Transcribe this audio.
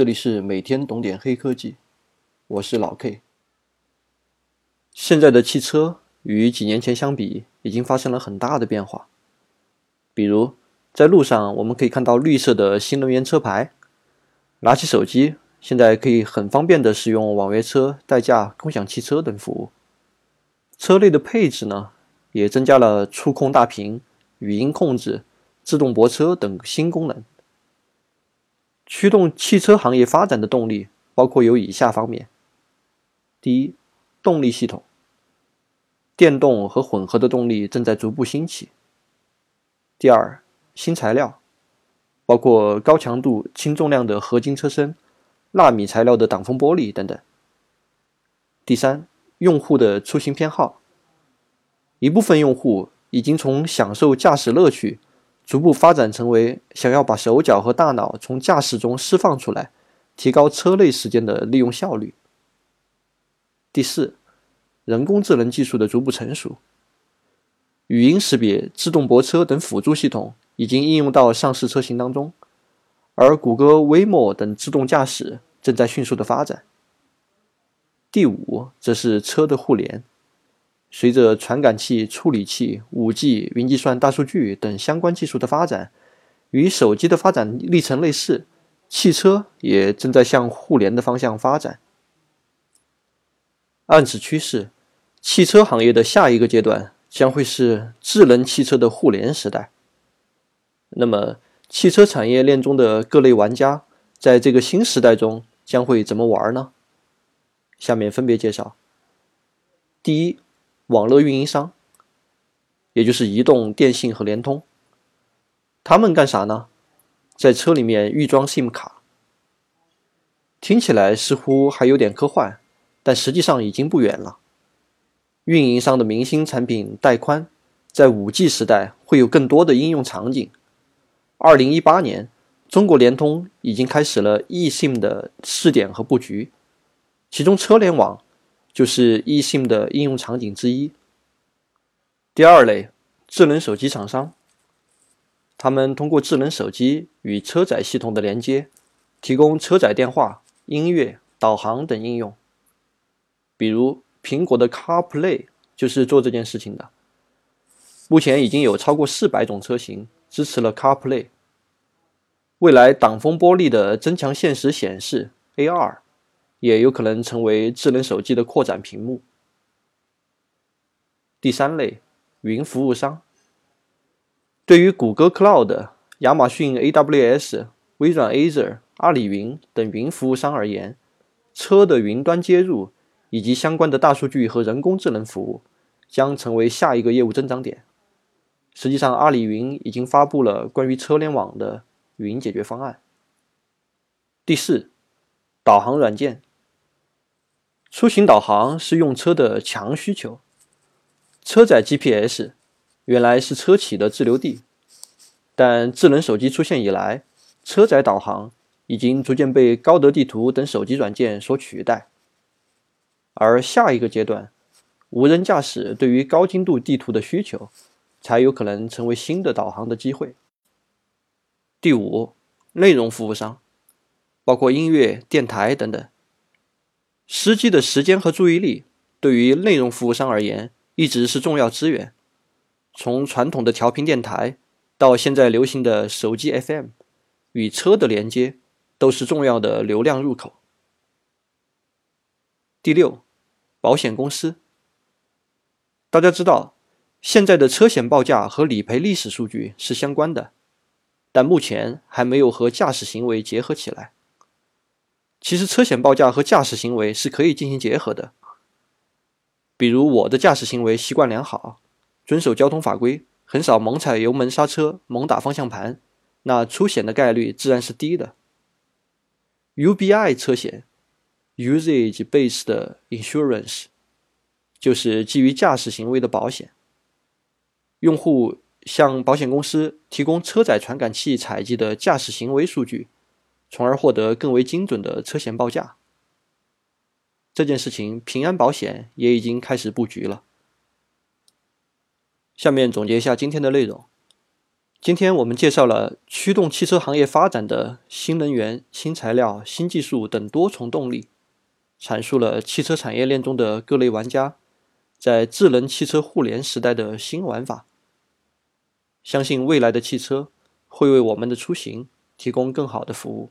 这里是每天懂点黑科技，我是老 K。现在的汽车与几年前相比，已经发生了很大的变化。比如，在路上我们可以看到绿色的新能源车牌，拿起手机，现在可以很方便的使用网约车、代驾、共享汽车等服务。车内的配置呢，也增加了触控大屏、语音控制、自动泊车等新功能。驱动汽车行业发展的动力包括有以下方面：第一，动力系统，电动和混合的动力正在逐步兴起；第二，新材料，包括高强度、轻重量的合金车身、纳米材料的挡风玻璃等等；第三，用户的出行偏好，一部分用户已经从享受驾驶乐趣。逐步发展成为想要把手脚和大脑从驾驶中释放出来，提高车内时间的利用效率。第四，人工智能技术的逐步成熟，语音识别、自动泊车等辅助系统已经应用到上市车型当中，而谷歌 Waymo 等自动驾驶正在迅速的发展。第五，则是车的互联。随着传感器、处理器、五 G、云计算、大数据等相关技术的发展，与手机的发展历程类似，汽车也正在向互联的方向发展。按此趋势，汽车行业的下一个阶段将会是智能汽车的互联时代。那么，汽车产业链中的各类玩家在这个新时代中将会怎么玩呢？下面分别介绍。第一。网络运营商，也就是移动、电信和联通，他们干啥呢？在车里面预装 SIM 卡，听起来似乎还有点科幻，但实际上已经不远了。运营商的明星产品带宽，在 5G 时代会有更多的应用场景。2018年，中国联通已经开始了 eSIM 的试点和布局，其中车联网。就是 eSIM 的应用场景之一。第二类，智能手机厂商，他们通过智能手机与车载系统的连接，提供车载电话、音乐、导航等应用。比如苹果的 CarPlay 就是做这件事情的。目前已经有超过四百种车型支持了 CarPlay。未来挡风玻璃的增强现实显示 AR。也有可能成为智能手机的扩展屏幕。第三类，云服务商。对于谷歌 Cloud、亚马逊 AWS、微软 Azure、阿里云等云服务商而言，车的云端接入以及相关的大数据和人工智能服务将成为下一个业务增长点。实际上，阿里云已经发布了关于车联网的云解决方案。第四，导航软件。出行导航是用车的强需求。车载 GPS 原来是车企的自留地，但智能手机出现以来，车载导航已经逐渐被高德地图等手机软件所取代。而下一个阶段，无人驾驶对于高精度地图的需求，才有可能成为新的导航的机会。第五，内容服务商，包括音乐、电台等等。司机的时间和注意力对于内容服务商而言一直是重要资源。从传统的调频电台到现在流行的手机 FM，与车的连接都是重要的流量入口。第六，保险公司。大家知道，现在的车险报价和理赔历史数据是相关的，但目前还没有和驾驶行为结合起来。其实车险报价和驾驶行为是可以进行结合的。比如我的驾驶行为习惯良好，遵守交通法规，很少猛踩油门刹车、猛打方向盘，那出险的概率自然是低的。UBI 车险 （Usage Based Insurance） 就是基于驾驶行为的保险。用户向保险公司提供车载传感器采集的驾驶行为数据。从而获得更为精准的车险报价。这件事情，平安保险也已经开始布局了。下面总结一下今天的内容：今天我们介绍了驱动汽车行业发展的新能源、新材料、新技术等多重动力，阐述了汽车产业链中的各类玩家在智能汽车互联时代的新玩法。相信未来的汽车会为我们的出行提供更好的服务。